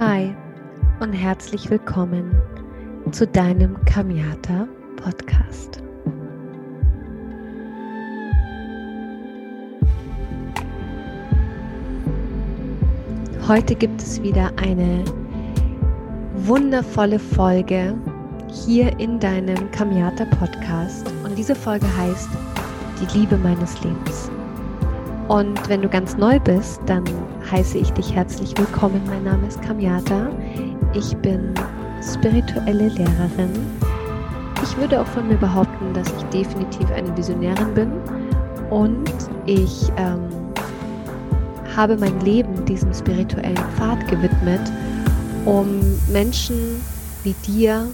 Hi und herzlich willkommen zu deinem Kamiata Podcast. Heute gibt es wieder eine wundervolle Folge hier in deinem Kamiata Podcast und diese Folge heißt Die Liebe meines Lebens. Und wenn du ganz neu bist, dann heiße ich dich herzlich willkommen. Mein Name ist Kamiata. Ich bin spirituelle Lehrerin. Ich würde auch von mir behaupten, dass ich definitiv eine Visionärin bin und ich ähm, habe mein Leben diesem spirituellen Pfad gewidmet, um Menschen wie dir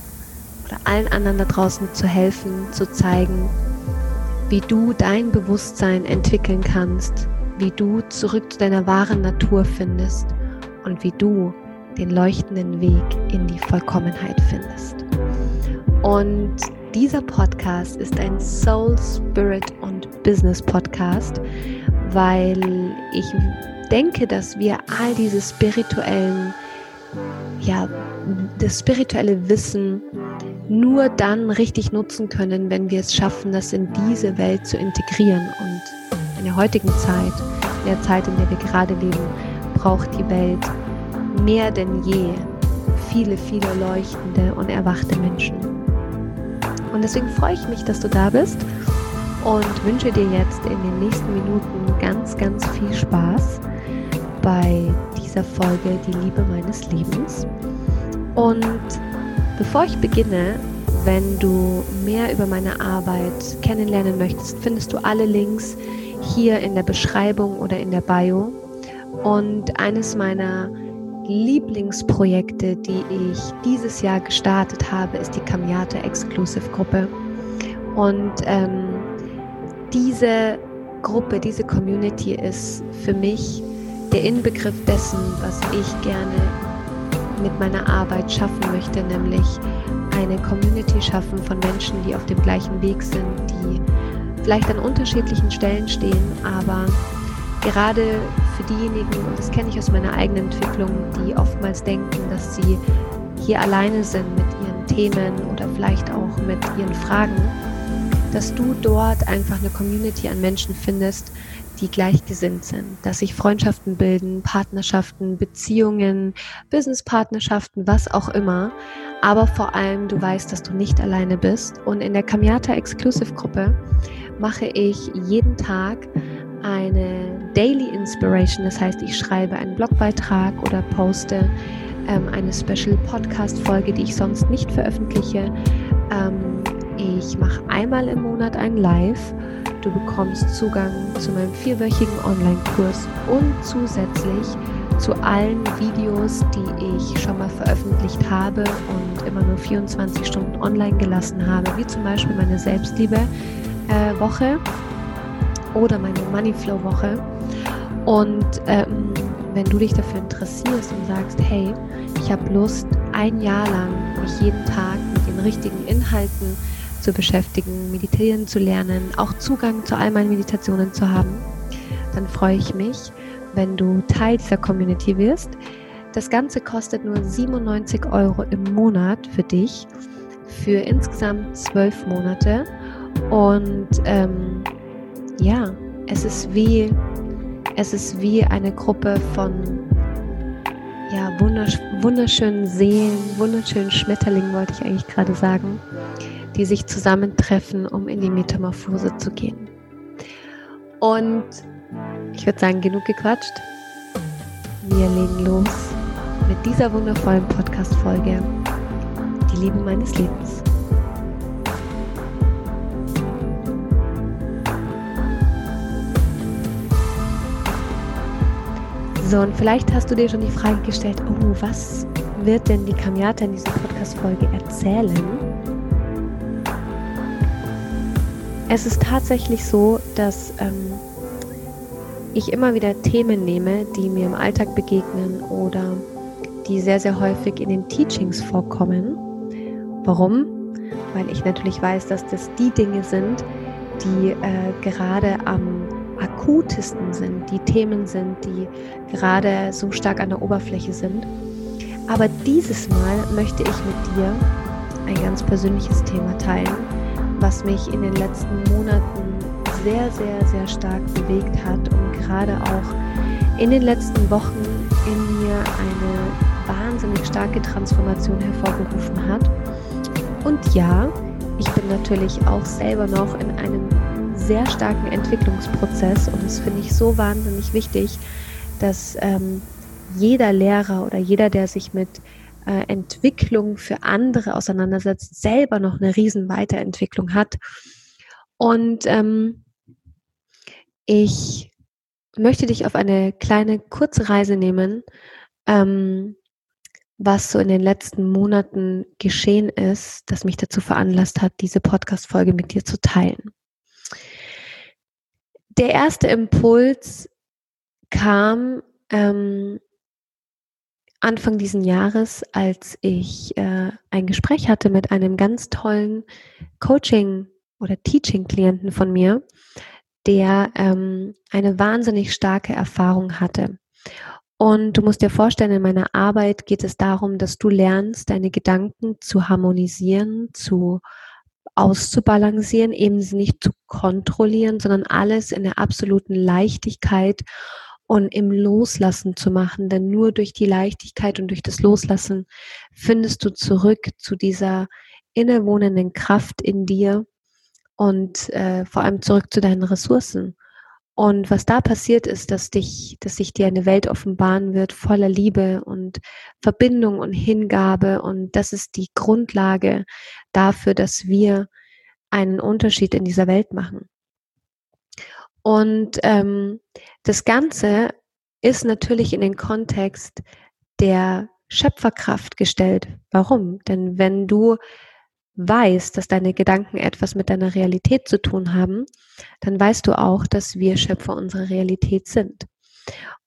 oder allen anderen da draußen zu helfen, zu zeigen, wie du dein Bewusstsein entwickeln kannst, wie du zurück zu deiner wahren Natur findest und wie du den leuchtenden Weg in die Vollkommenheit findest. Und dieser Podcast ist ein Soul, Spirit und Business Podcast, weil ich denke, dass wir all diese spirituellen, ja, das spirituelle Wissen nur dann richtig nutzen können, wenn wir es schaffen, das in diese Welt zu integrieren. Und in der heutigen Zeit, in der Zeit, in der wir gerade leben, braucht die Welt mehr denn je viele, viele leuchtende und erwachte Menschen. Und deswegen freue ich mich, dass du da bist und wünsche dir jetzt in den nächsten Minuten ganz, ganz viel Spaß bei dieser Folge Die Liebe meines Lebens. Und Bevor ich beginne, wenn du mehr über meine Arbeit kennenlernen möchtest, findest du alle Links hier in der Beschreibung oder in der Bio. Und eines meiner Lieblingsprojekte, die ich dieses Jahr gestartet habe, ist die Kamiata Exclusive Gruppe. Und ähm, diese Gruppe, diese Community ist für mich der Inbegriff dessen, was ich gerne mit meiner Arbeit schaffen möchte, nämlich eine Community schaffen von Menschen, die auf dem gleichen Weg sind, die vielleicht an unterschiedlichen Stellen stehen, aber gerade für diejenigen, und das kenne ich aus meiner eigenen Entwicklung, die oftmals denken, dass sie hier alleine sind mit ihren Themen oder vielleicht auch mit ihren Fragen, dass du dort einfach eine Community an Menschen findest, die gleichgesinnt sind, dass sich Freundschaften bilden, Partnerschaften, Beziehungen, Businesspartnerschaften, was auch immer. Aber vor allem, du weißt, dass du nicht alleine bist. Und in der Kamiata Exclusive Gruppe mache ich jeden Tag eine Daily Inspiration. Das heißt, ich schreibe einen Blogbeitrag oder poste ähm, eine Special Podcast Folge, die ich sonst nicht veröffentliche. Ähm, ich mache einmal im Monat ein Live Du bekommst Zugang zu meinem vierwöchigen Online-Kurs und zusätzlich zu allen Videos, die ich schon mal veröffentlicht habe und immer nur 24 Stunden online gelassen habe, wie zum Beispiel meine Selbstliebe-Woche äh, oder meine Moneyflow-Woche. Und ähm, wenn du dich dafür interessierst und sagst, hey, ich habe Lust, ein Jahr lang mich jeden Tag mit den richtigen Inhalten zu beschäftigen, meditieren zu lernen, auch Zugang zu all meinen Meditationen zu haben, dann freue ich mich, wenn du Teil dieser Community wirst. Das Ganze kostet nur 97 Euro im Monat für dich, für insgesamt zwölf Monate. Und ähm, ja, es ist wie es ist wie eine Gruppe von ja, wundersch wunderschönen Seelen, wunderschönen Schmetterlingen, wollte ich eigentlich gerade sagen, die sich zusammentreffen, um in die Metamorphose zu gehen. Und ich würde sagen, genug gequatscht. Wir legen los mit dieser wundervollen Podcast-Folge. Die Liebe meines Lebens. So, und vielleicht hast du dir schon die Frage gestellt, oh, was wird denn die Kamiata in dieser Podcast-Folge erzählen? Es ist tatsächlich so, dass ähm, ich immer wieder Themen nehme, die mir im Alltag begegnen oder die sehr, sehr häufig in den Teachings vorkommen. Warum? Weil ich natürlich weiß, dass das die Dinge sind, die äh, gerade am akutesten sind, die Themen sind, die gerade so stark an der Oberfläche sind. Aber dieses Mal möchte ich mit dir ein ganz persönliches Thema teilen, was mich in den letzten Monaten sehr, sehr, sehr stark bewegt hat und gerade auch in den letzten Wochen in mir eine wahnsinnig starke Transformation hervorgerufen hat. Und ja, ich bin natürlich auch selber noch in einem sehr starken Entwicklungsprozess und das finde ich so wahnsinnig wichtig, dass ähm, jeder Lehrer oder jeder, der sich mit äh, Entwicklung für andere auseinandersetzt, selber noch eine riesen Weiterentwicklung hat. Und ähm, ich möchte dich auf eine kleine kurze Reise nehmen, ähm, was so in den letzten Monaten geschehen ist, das mich dazu veranlasst hat, diese Podcast-Folge mit dir zu teilen. Der erste Impuls kam ähm, Anfang diesen Jahres, als ich äh, ein Gespräch hatte mit einem ganz tollen Coaching- oder Teaching-Klienten von mir, der ähm, eine wahnsinnig starke Erfahrung hatte. Und du musst dir vorstellen, in meiner Arbeit geht es darum, dass du lernst, deine Gedanken zu harmonisieren, zu auszubalancieren, eben sie nicht zu kontrollieren, sondern alles in der absoluten Leichtigkeit und im Loslassen zu machen. Denn nur durch die Leichtigkeit und durch das Loslassen findest du zurück zu dieser innewohnenden Kraft in dir und äh, vor allem zurück zu deinen Ressourcen. Und was da passiert ist, dass dich, dass sich dir eine Welt offenbaren wird voller Liebe und Verbindung und Hingabe. Und das ist die Grundlage dafür, dass wir einen Unterschied in dieser Welt machen. Und ähm, das Ganze ist natürlich in den Kontext der Schöpferkraft gestellt. Warum? Denn wenn du weißt, dass deine Gedanken etwas mit deiner Realität zu tun haben, dann weißt du auch, dass wir Schöpfer unserer Realität sind.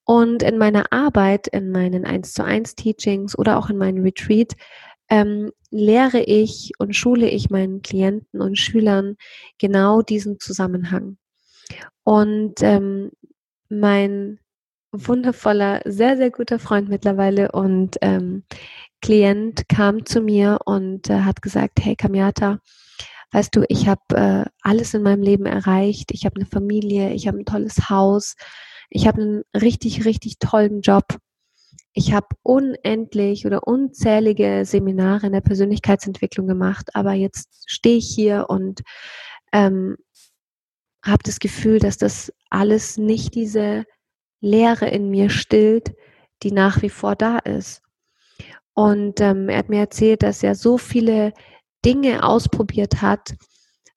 Und in meiner Arbeit, in meinen 1 zu 1 Teachings oder auch in meinem Retreat, ähm, lehre ich und schule ich meinen Klienten und Schülern genau diesen Zusammenhang. Und ähm, mein wundervoller, sehr, sehr guter Freund mittlerweile und ähm, Klient kam zu mir und äh, hat gesagt, hey Kamiata, weißt du, ich habe äh, alles in meinem Leben erreicht. Ich habe eine Familie, ich habe ein tolles Haus, ich habe einen richtig, richtig tollen Job. Ich habe unendlich oder unzählige Seminare in der Persönlichkeitsentwicklung gemacht, aber jetzt stehe ich hier und ähm, habe das Gefühl, dass das alles nicht diese Leere in mir stillt, die nach wie vor da ist. Und ähm, er hat mir erzählt, dass er so viele Dinge ausprobiert hat,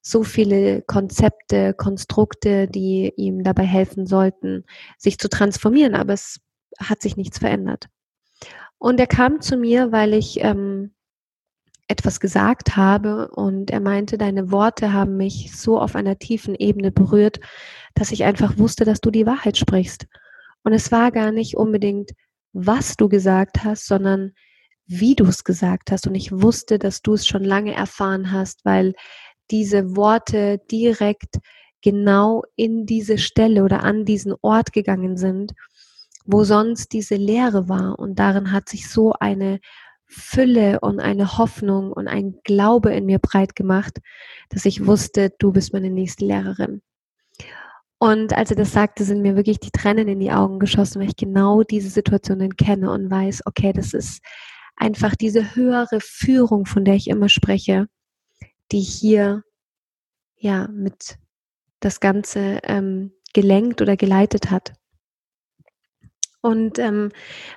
so viele Konzepte, Konstrukte, die ihm dabei helfen sollten, sich zu transformieren, aber es hat sich nichts verändert. Und er kam zu mir, weil ich ähm, etwas gesagt habe und er meinte, deine Worte haben mich so auf einer tiefen Ebene berührt, dass ich einfach wusste, dass du die Wahrheit sprichst. Und es war gar nicht unbedingt, was du gesagt hast, sondern wie du es gesagt hast. Und ich wusste, dass du es schon lange erfahren hast, weil diese Worte direkt genau in diese Stelle oder an diesen Ort gegangen sind, wo sonst diese Leere war. Und darin hat sich so eine Fülle und eine Hoffnung und ein Glaube in mir breit gemacht, dass ich wusste, du bist meine nächste Lehrerin. Und als er das sagte, sind mir wirklich die Tränen in die Augen geschossen, weil ich genau diese Situationen kenne und weiß, okay, das ist einfach diese höhere Führung, von der ich immer spreche, die hier ja mit das Ganze ähm, gelenkt oder geleitet hat. Und ähm,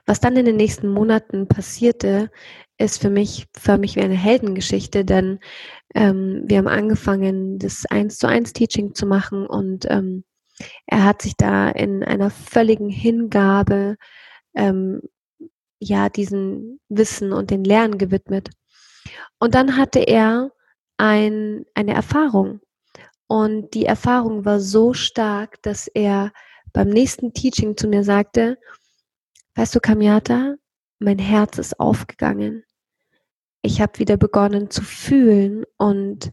was dann in den nächsten Monaten passierte, ist für mich förmlich wie eine Heldengeschichte, denn ähm, wir haben angefangen, das eins zu eins Teaching zu machen und ähm, er hat sich da in einer völligen Hingabe ähm, ja diesen Wissen und den Lernen gewidmet. Und dann hatte er ein, eine Erfahrung und die Erfahrung war so stark, dass er beim nächsten Teaching zu mir sagte, weißt du, Kamiata, mein Herz ist aufgegangen. Ich habe wieder begonnen zu fühlen und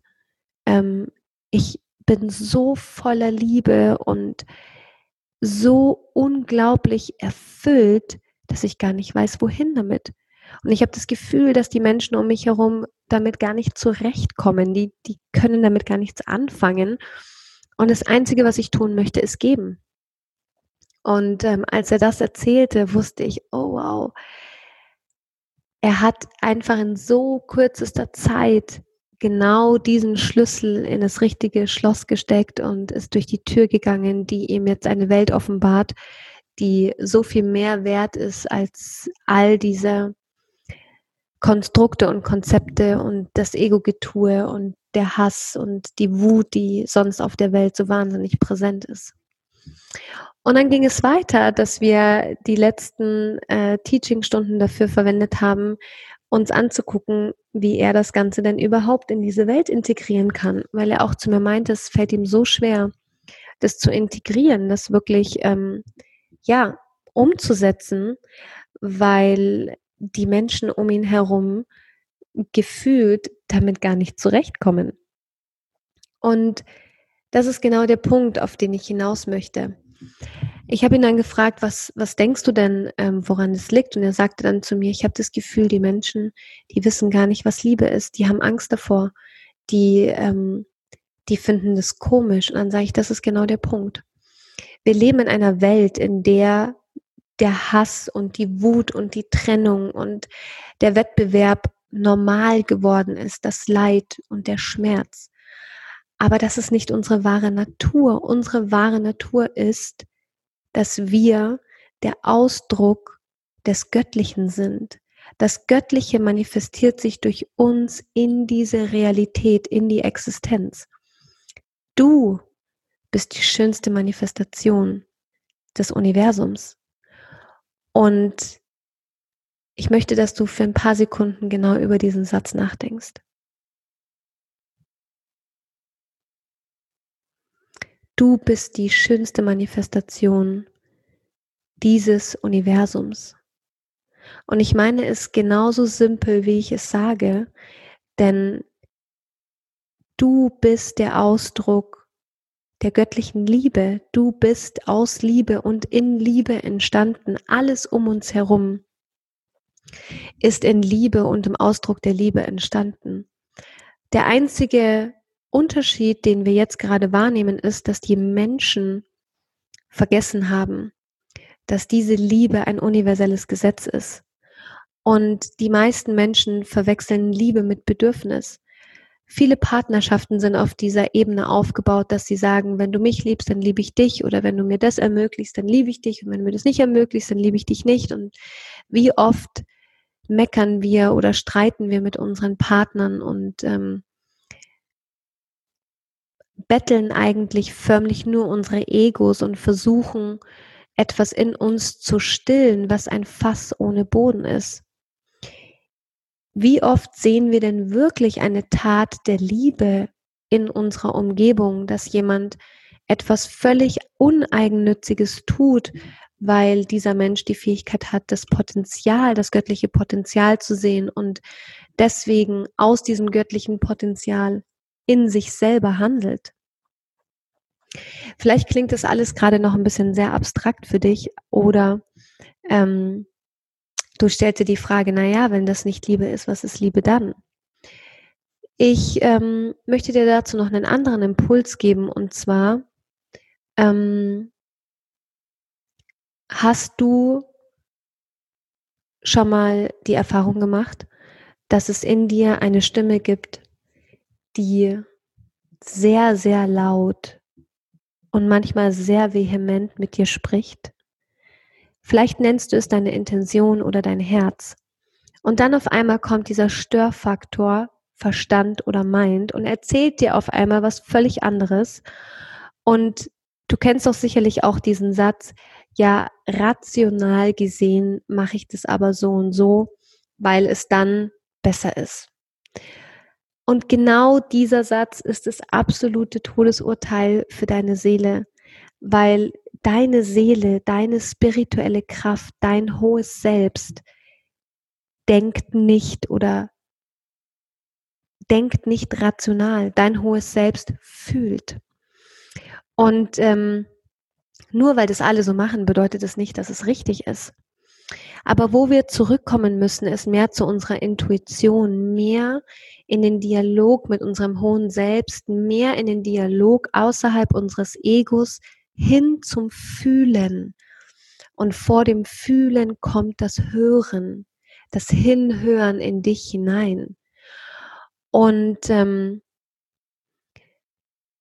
ähm, ich bin so voller Liebe und so unglaublich erfüllt, dass ich gar nicht weiß, wohin damit. Und ich habe das Gefühl, dass die Menschen um mich herum damit gar nicht zurechtkommen. Die, die können damit gar nichts anfangen. Und das Einzige, was ich tun möchte, ist geben. Und ähm, als er das erzählte, wusste ich, oh wow, er hat einfach in so kürzester Zeit genau diesen Schlüssel in das richtige Schloss gesteckt und ist durch die Tür gegangen, die ihm jetzt eine Welt offenbart, die so viel mehr wert ist als all diese Konstrukte und Konzepte und das Ego-Getue und der Hass und die Wut, die sonst auf der Welt so wahnsinnig präsent ist. Und dann ging es weiter, dass wir die letzten äh, Teaching-Stunden dafür verwendet haben, uns anzugucken, wie er das Ganze denn überhaupt in diese Welt integrieren kann, weil er auch zu mir meinte, es fällt ihm so schwer, das zu integrieren, das wirklich ähm, ja umzusetzen, weil die Menschen um ihn herum gefühlt damit gar nicht zurechtkommen. Und das ist genau der Punkt, auf den ich hinaus möchte. Ich habe ihn dann gefragt, was, was denkst du denn, ähm, woran es liegt? Und er sagte dann zu mir, ich habe das Gefühl, die Menschen, die wissen gar nicht, was Liebe ist. Die haben Angst davor. Die, ähm, die finden das komisch. Und dann sage ich, das ist genau der Punkt. Wir leben in einer Welt, in der der Hass und die Wut und die Trennung und der Wettbewerb normal geworden ist, das Leid und der Schmerz. Aber das ist nicht unsere wahre Natur. Unsere wahre Natur ist, dass wir der Ausdruck des Göttlichen sind. Das Göttliche manifestiert sich durch uns in diese Realität, in die Existenz. Du bist die schönste Manifestation des Universums. Und ich möchte, dass du für ein paar Sekunden genau über diesen Satz nachdenkst. Du bist die schönste Manifestation dieses Universums. Und ich meine es genauso simpel, wie ich es sage, denn du bist der Ausdruck der göttlichen Liebe. Du bist aus Liebe und in Liebe entstanden. Alles um uns herum ist in Liebe und im Ausdruck der Liebe entstanden. Der einzige Unterschied, den wir jetzt gerade wahrnehmen, ist, dass die Menschen vergessen haben, dass diese Liebe ein universelles Gesetz ist. Und die meisten Menschen verwechseln Liebe mit Bedürfnis. Viele Partnerschaften sind auf dieser Ebene aufgebaut, dass sie sagen, wenn du mich liebst, dann liebe ich dich oder wenn du mir das ermöglicht, dann liebe ich dich und wenn du mir das nicht ermöglicht, dann liebe ich dich nicht. Und wie oft meckern wir oder streiten wir mit unseren Partnern und ähm, betteln eigentlich förmlich nur unsere Egos und versuchen etwas in uns zu stillen, was ein Fass ohne Boden ist. Wie oft sehen wir denn wirklich eine Tat der Liebe in unserer Umgebung, dass jemand etwas völlig Uneigennütziges tut, weil dieser Mensch die Fähigkeit hat, das Potenzial, das göttliche Potenzial zu sehen und deswegen aus diesem göttlichen Potenzial in sich selber handelt. Vielleicht klingt das alles gerade noch ein bisschen sehr abstrakt für dich oder ähm, Du stellst dir die Frage, naja, wenn das nicht Liebe ist, was ist Liebe dann? Ich ähm, möchte dir dazu noch einen anderen Impuls geben und zwar ähm, hast du schon mal die Erfahrung gemacht, dass es in dir eine Stimme gibt, die sehr, sehr laut und manchmal sehr vehement mit dir spricht? Vielleicht nennst du es deine Intention oder dein Herz. Und dann auf einmal kommt dieser Störfaktor Verstand oder Mind und erzählt dir auf einmal was völlig anderes. Und du kennst doch sicherlich auch diesen Satz, ja, rational gesehen mache ich das aber so und so, weil es dann besser ist. Und genau dieser Satz ist das absolute Todesurteil für deine Seele, weil deine Seele, deine spirituelle Kraft, dein hohes Selbst denkt nicht oder denkt nicht rational. Dein hohes Selbst fühlt. Und ähm, nur weil das alle so machen, bedeutet es das nicht, dass es richtig ist. Aber wo wir zurückkommen müssen, ist mehr zu unserer Intuition, mehr in den Dialog mit unserem hohen Selbst, mehr in den Dialog außerhalb unseres Egos hin zum Fühlen. Und vor dem Fühlen kommt das Hören, das Hinhören in dich hinein. Und ähm,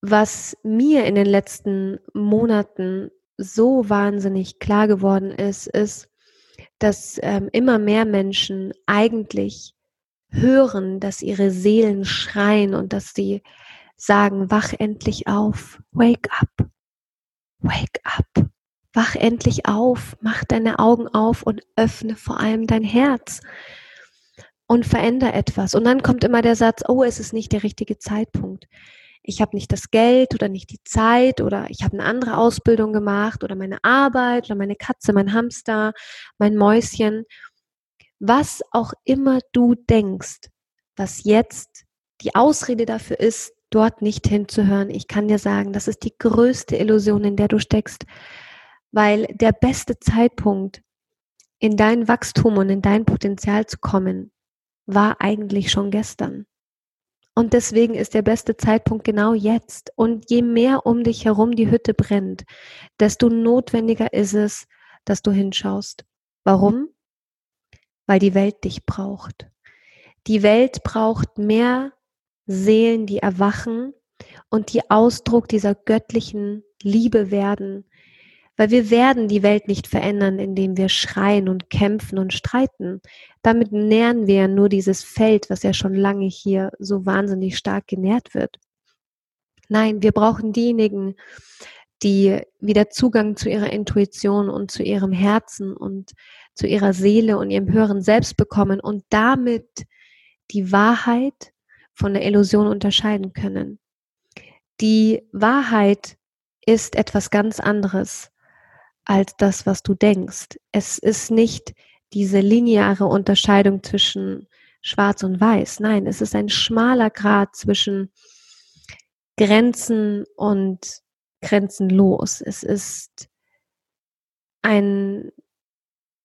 was mir in den letzten Monaten so wahnsinnig klar geworden ist, ist, dass ähm, immer mehr Menschen eigentlich hören, dass ihre Seelen schreien und dass sie sagen, wach endlich auf, wake up, wake up, wach endlich auf, mach deine Augen auf und öffne vor allem dein Herz und veränder etwas. Und dann kommt immer der Satz, oh, es ist nicht der richtige Zeitpunkt ich habe nicht das Geld oder nicht die Zeit oder ich habe eine andere Ausbildung gemacht oder meine Arbeit oder meine Katze, mein Hamster, mein Mäuschen. Was auch immer du denkst, was jetzt die Ausrede dafür ist, dort nicht hinzuhören, ich kann dir sagen, das ist die größte Illusion, in der du steckst, weil der beste Zeitpunkt, in dein Wachstum und in dein Potenzial zu kommen, war eigentlich schon gestern. Und deswegen ist der beste Zeitpunkt genau jetzt. Und je mehr um dich herum die Hütte brennt, desto notwendiger ist es, dass du hinschaust. Warum? Weil die Welt dich braucht. Die Welt braucht mehr Seelen, die erwachen und die Ausdruck dieser göttlichen Liebe werden, weil wir werden die Welt nicht verändern, indem wir schreien und kämpfen und streiten. Damit nähren wir ja nur dieses Feld, was ja schon lange hier so wahnsinnig stark genährt wird. Nein, wir brauchen diejenigen, die wieder Zugang zu ihrer Intuition und zu ihrem Herzen und zu ihrer Seele und ihrem höheren Selbst bekommen und damit die Wahrheit von der Illusion unterscheiden können. Die Wahrheit ist etwas ganz anderes als das, was du denkst. Es ist nicht diese lineare Unterscheidung zwischen Schwarz und Weiß. Nein, es ist ein schmaler Grad zwischen Grenzen und grenzenlos. Es ist ein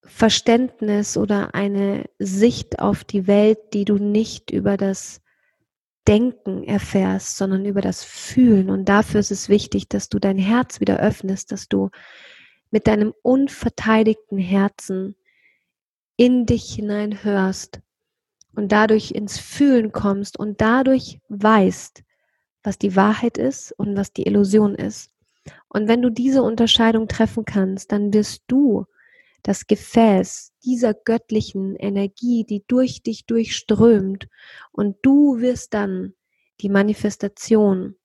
Verständnis oder eine Sicht auf die Welt, die du nicht über das Denken erfährst, sondern über das Fühlen. Und dafür ist es wichtig, dass du dein Herz wieder öffnest, dass du mit deinem unverteidigten Herzen in dich hinein hörst und dadurch ins Fühlen kommst und dadurch weißt, was die Wahrheit ist und was die Illusion ist. Und wenn du diese Unterscheidung treffen kannst, dann wirst du das Gefäß dieser göttlichen Energie, die durch dich durchströmt, und du wirst dann die Manifestation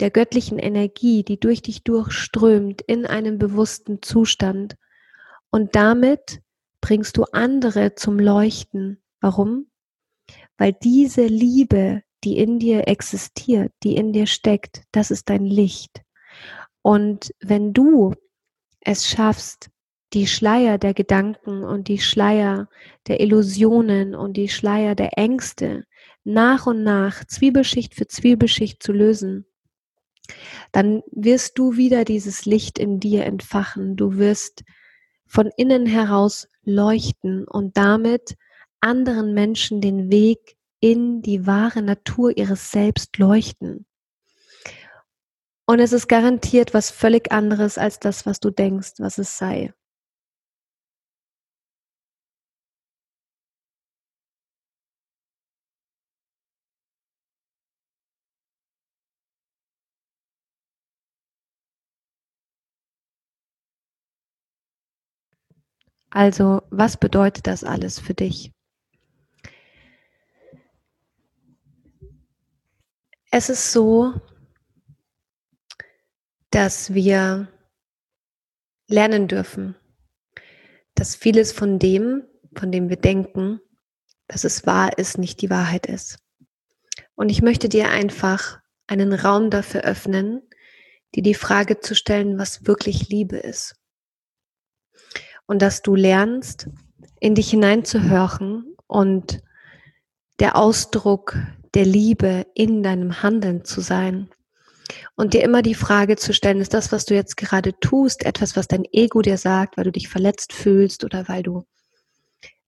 der göttlichen Energie, die durch dich durchströmt in einem bewussten Zustand. Und damit bringst du andere zum Leuchten. Warum? Weil diese Liebe, die in dir existiert, die in dir steckt, das ist dein Licht. Und wenn du es schaffst, die Schleier der Gedanken und die Schleier der Illusionen und die Schleier der Ängste nach und nach Zwiebelschicht für Zwiebelschicht zu lösen, dann wirst du wieder dieses Licht in dir entfachen. Du wirst von innen heraus leuchten und damit anderen Menschen den Weg in die wahre Natur ihres Selbst leuchten. Und es ist garantiert was völlig anderes als das, was du denkst, was es sei. Also, was bedeutet das alles für dich? Es ist so, dass wir lernen dürfen, dass vieles von dem, von dem wir denken, dass es wahr ist, nicht die Wahrheit ist. Und ich möchte dir einfach einen Raum dafür öffnen, dir die Frage zu stellen, was wirklich Liebe ist und dass du lernst, in dich hineinzuhören und der Ausdruck der Liebe in deinem Handeln zu sein. Und dir immer die Frage zu stellen, ist das, was du jetzt gerade tust, etwas, was dein Ego dir sagt, weil du dich verletzt fühlst oder weil du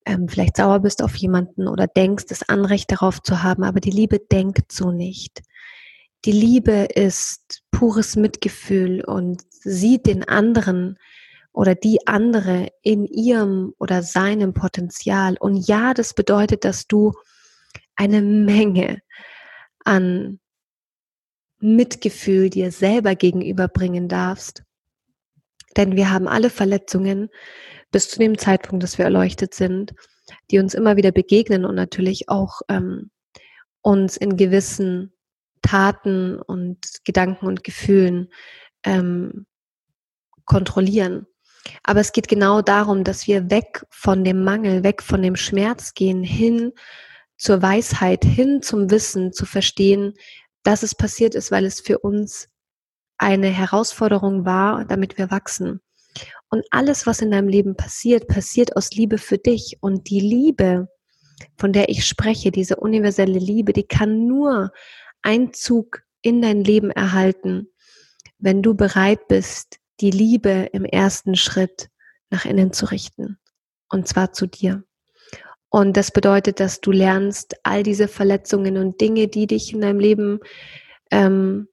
ähm, vielleicht sauer bist auf jemanden oder denkst, das Anrecht darauf zu haben, aber die Liebe denkt so nicht. Die Liebe ist pures Mitgefühl und sieht den anderen oder die andere in ihrem oder seinem Potenzial. Und ja, das bedeutet, dass du eine Menge an Mitgefühl dir selber gegenüberbringen darfst. Denn wir haben alle Verletzungen bis zu dem Zeitpunkt, dass wir erleuchtet sind, die uns immer wieder begegnen und natürlich auch ähm, uns in gewissen Taten und Gedanken und Gefühlen ähm, kontrollieren. Aber es geht genau darum, dass wir weg von dem Mangel, weg von dem Schmerz gehen, hin zur Weisheit, hin zum Wissen, zu verstehen, dass es passiert ist, weil es für uns eine Herausforderung war, damit wir wachsen. Und alles, was in deinem Leben passiert, passiert aus Liebe für dich. Und die Liebe, von der ich spreche, diese universelle Liebe, die kann nur Einzug in dein Leben erhalten, wenn du bereit bist, die Liebe im ersten Schritt nach innen zu richten. Und zwar zu dir. Und das bedeutet, dass du lernst, all diese Verletzungen und Dinge, die dich in deinem Leben ähm,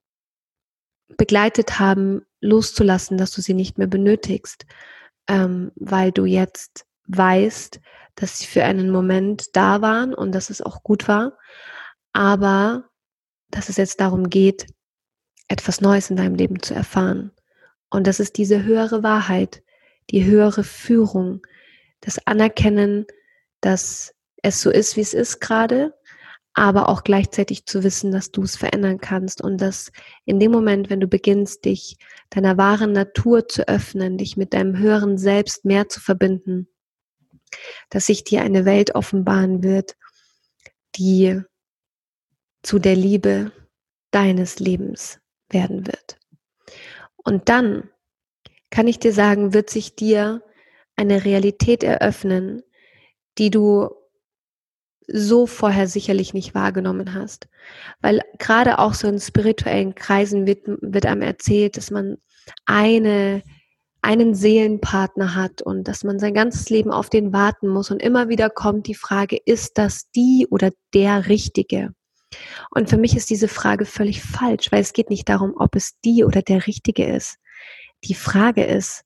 begleitet haben, loszulassen, dass du sie nicht mehr benötigst, ähm, weil du jetzt weißt, dass sie für einen Moment da waren und dass es auch gut war, aber dass es jetzt darum geht, etwas Neues in deinem Leben zu erfahren. Und das ist diese höhere Wahrheit, die höhere Führung, das Anerkennen, dass es so ist, wie es ist gerade, aber auch gleichzeitig zu wissen, dass du es verändern kannst und dass in dem Moment, wenn du beginnst, dich deiner wahren Natur zu öffnen, dich mit deinem höheren Selbst mehr zu verbinden, dass sich dir eine Welt offenbaren wird, die zu der Liebe deines Lebens werden wird. Und dann kann ich dir sagen, wird sich dir eine Realität eröffnen, die du so vorher sicherlich nicht wahrgenommen hast. Weil gerade auch so in spirituellen Kreisen wird, wird einem erzählt, dass man eine, einen Seelenpartner hat und dass man sein ganzes Leben auf den warten muss. Und immer wieder kommt die Frage, ist das die oder der Richtige? Und für mich ist diese Frage völlig falsch, weil es geht nicht darum, ob es die oder der Richtige ist. Die Frage ist,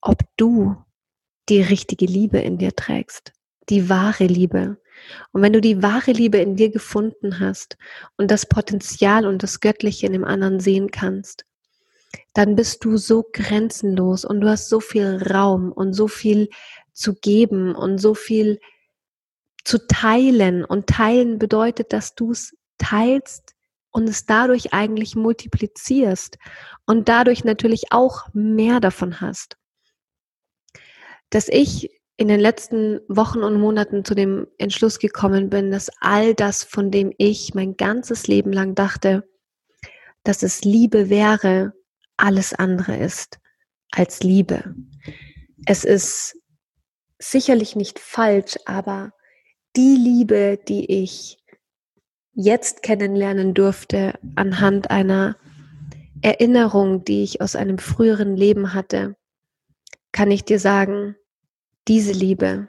ob du die richtige Liebe in dir trägst, die wahre Liebe. Und wenn du die wahre Liebe in dir gefunden hast und das Potenzial und das Göttliche in dem anderen sehen kannst, dann bist du so grenzenlos und du hast so viel Raum und so viel zu geben und so viel zu teilen. Und teilen bedeutet, dass du es teilst und es dadurch eigentlich multiplizierst und dadurch natürlich auch mehr davon hast. Dass ich in den letzten Wochen und Monaten zu dem Entschluss gekommen bin, dass all das, von dem ich mein ganzes Leben lang dachte, dass es Liebe wäre, alles andere ist als Liebe. Es ist sicherlich nicht falsch, aber die Liebe, die ich jetzt kennenlernen durfte anhand einer Erinnerung, die ich aus einem früheren Leben hatte, kann ich dir sagen, diese Liebe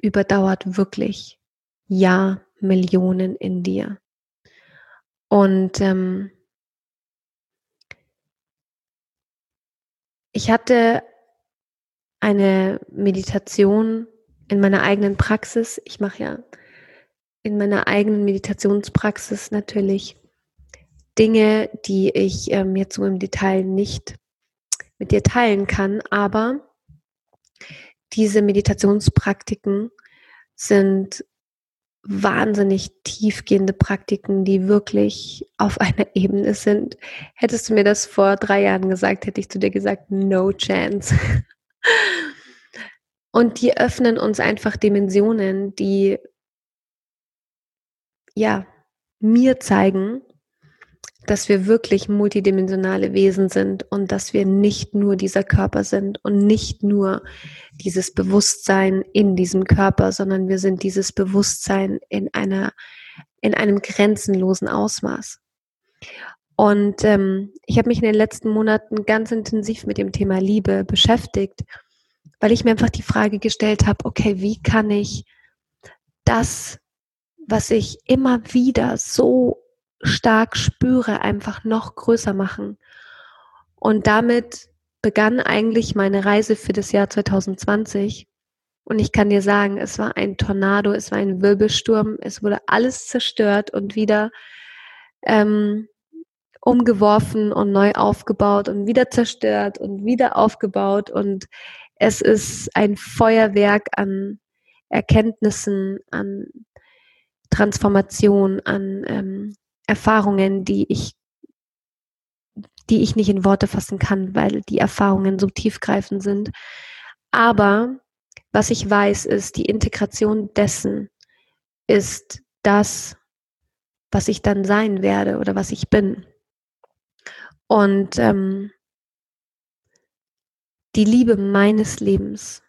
überdauert wirklich Jahr Millionen in dir. Und ähm, ich hatte eine Meditation in meiner eigenen Praxis. Ich mache ja in meiner eigenen Meditationspraxis natürlich Dinge, die ich ähm, jetzt so im Detail nicht mit dir teilen kann, aber diese Meditationspraktiken sind wahnsinnig tiefgehende Praktiken, die wirklich auf einer Ebene sind. Hättest du mir das vor drei Jahren gesagt, hätte ich zu dir gesagt, no chance. Und die öffnen uns einfach Dimensionen, die ja mir zeigen, dass wir wirklich multidimensionale Wesen sind und dass wir nicht nur dieser Körper sind und nicht nur dieses Bewusstsein in diesem Körper, sondern wir sind dieses Bewusstsein in einer in einem grenzenlosen Ausmaß. Und ähm, ich habe mich in den letzten Monaten ganz intensiv mit dem Thema Liebe beschäftigt weil ich mir einfach die Frage gestellt habe, okay, wie kann ich das, was ich immer wieder so stark spüre, einfach noch größer machen. Und damit begann eigentlich meine Reise für das Jahr 2020. Und ich kann dir sagen, es war ein Tornado, es war ein Wirbelsturm, es wurde alles zerstört und wieder ähm, umgeworfen und neu aufgebaut und wieder zerstört und wieder aufgebaut. Und es ist ein Feuerwerk an Erkenntnissen, an Transformation, an ähm, Erfahrungen, die ich, die ich nicht in Worte fassen kann, weil die Erfahrungen so tiefgreifend sind. Aber was ich weiß, ist, die Integration dessen ist das, was ich dann sein werde oder was ich bin. Und ähm, die Liebe meines Lebens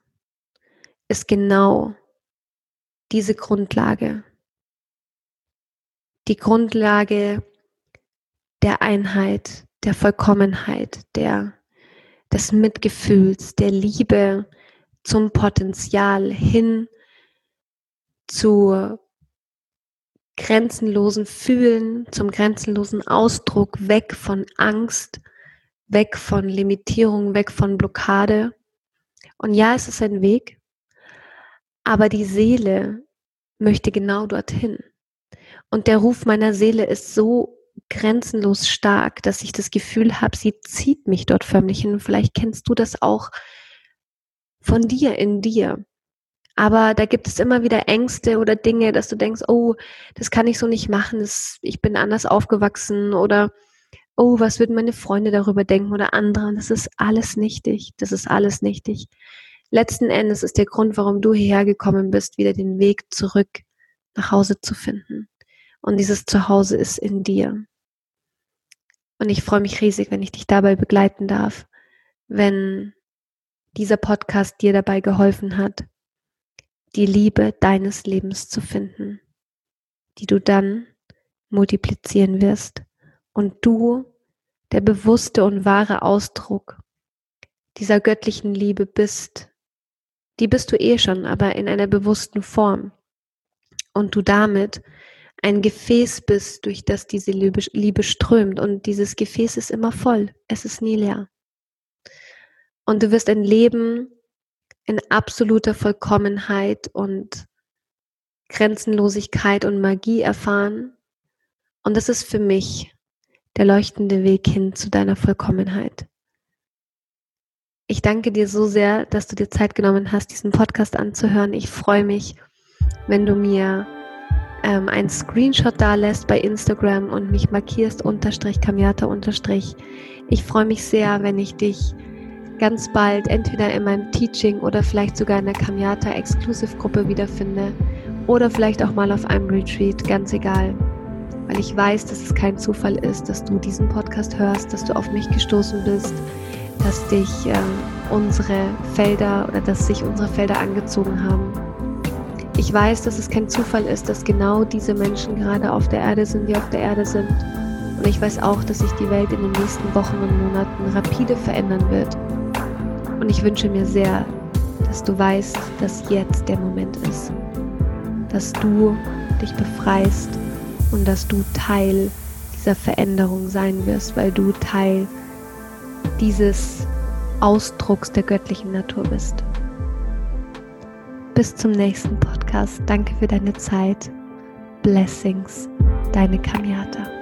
ist genau diese Grundlage. Die Grundlage der Einheit, der Vollkommenheit, der, des Mitgefühls, der Liebe zum Potenzial hin zu grenzenlosen Fühlen, zum grenzenlosen Ausdruck, weg von Angst, weg von Limitierung, weg von Blockade. Und ja, es ist ein Weg, aber die Seele möchte genau dorthin. Und der Ruf meiner Seele ist so grenzenlos stark, dass ich das Gefühl habe, sie zieht mich dort förmlich hin. Vielleicht kennst du das auch von dir in dir. Aber da gibt es immer wieder Ängste oder Dinge, dass du denkst, oh, das kann ich so nicht machen, das, ich bin anders aufgewachsen oder oh, was würden meine Freunde darüber denken oder andere. Das ist alles nichtig. Das ist alles nichtig. Letzten Endes ist der Grund, warum du hierher gekommen bist, wieder den Weg zurück nach Hause zu finden. Und dieses Zuhause ist in dir. Und ich freue mich riesig, wenn ich dich dabei begleiten darf, wenn dieser Podcast dir dabei geholfen hat, die Liebe deines Lebens zu finden, die du dann multiplizieren wirst und du der bewusste und wahre Ausdruck dieser göttlichen Liebe bist, die bist du eh schon, aber in einer bewussten Form. Und du damit ein Gefäß bist, durch das diese Liebe, Liebe strömt. Und dieses Gefäß ist immer voll. Es ist nie leer. Und du wirst ein Leben in absoluter Vollkommenheit und Grenzenlosigkeit und Magie erfahren. Und das ist für mich der leuchtende Weg hin zu deiner Vollkommenheit. Ich danke dir so sehr, dass du dir Zeit genommen hast, diesen Podcast anzuhören. Ich freue mich, wenn du mir ähm, einen Screenshot da lässt bei Instagram und mich markierst unterstrich Kamiata unterstrich. Ich freue mich sehr, wenn ich dich ganz bald entweder in meinem Teaching oder vielleicht sogar in der Kamiata Exclusive Gruppe wiederfinde oder vielleicht auch mal auf einem Retreat, ganz egal. Weil ich weiß, dass es kein Zufall ist, dass du diesen Podcast hörst, dass du auf mich gestoßen bist, dass dich äh, unsere Felder oder dass sich unsere Felder angezogen haben. Ich weiß, dass es kein Zufall ist, dass genau diese Menschen gerade auf der Erde sind, die auf der Erde sind. Und ich weiß auch, dass sich die Welt in den nächsten Wochen und Monaten rapide verändern wird. Und ich wünsche mir sehr, dass du weißt, dass jetzt der Moment ist. Dass du dich befreist und dass du Teil dieser Veränderung sein wirst, weil du Teil dieses Ausdrucks der göttlichen Natur bist. Bis zum nächsten Podcast. Danke für deine Zeit. Blessings, deine Kamiata.